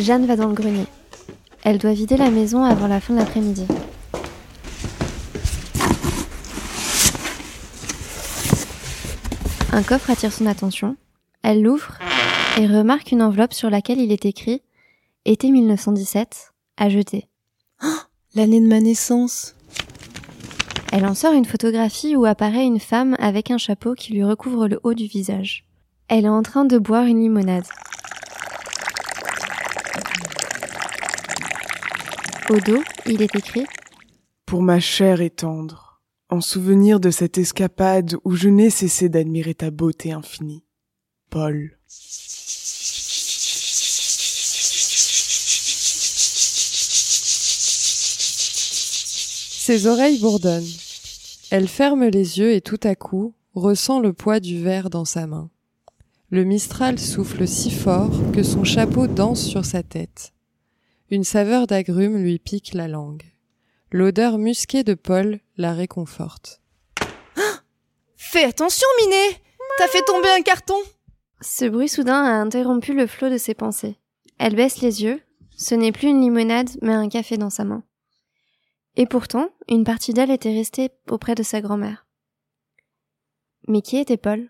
Jeanne va dans le grenier. Elle doit vider la maison avant la fin de l'après-midi. Un coffre attire son attention. Elle l'ouvre et remarque une enveloppe sur laquelle il est écrit Été 1917, à jeter. L'année de ma naissance. Elle en sort une photographie où apparaît une femme avec un chapeau qui lui recouvre le haut du visage. Elle est en train de boire une limonade. Au dos, il est écrit Pour ma chair et tendre, en souvenir de cette escapade où je n'ai cessé d'admirer ta beauté infinie. Paul. Ses oreilles bourdonnent. Elle ferme les yeux et tout à coup ressent le poids du verre dans sa main. Le Mistral souffle si fort que son chapeau danse sur sa tête. Une saveur d'agrumes lui pique la langue. L'odeur musquée de Paul la réconforte. Fais attention, Minet T'as fait tomber un carton Ce bruit soudain a interrompu le flot de ses pensées. Elle baisse les yeux. Ce n'est plus une limonade, mais un café dans sa main. Et pourtant, une partie d'elle était restée auprès de sa grand-mère. Mais qui était Paul?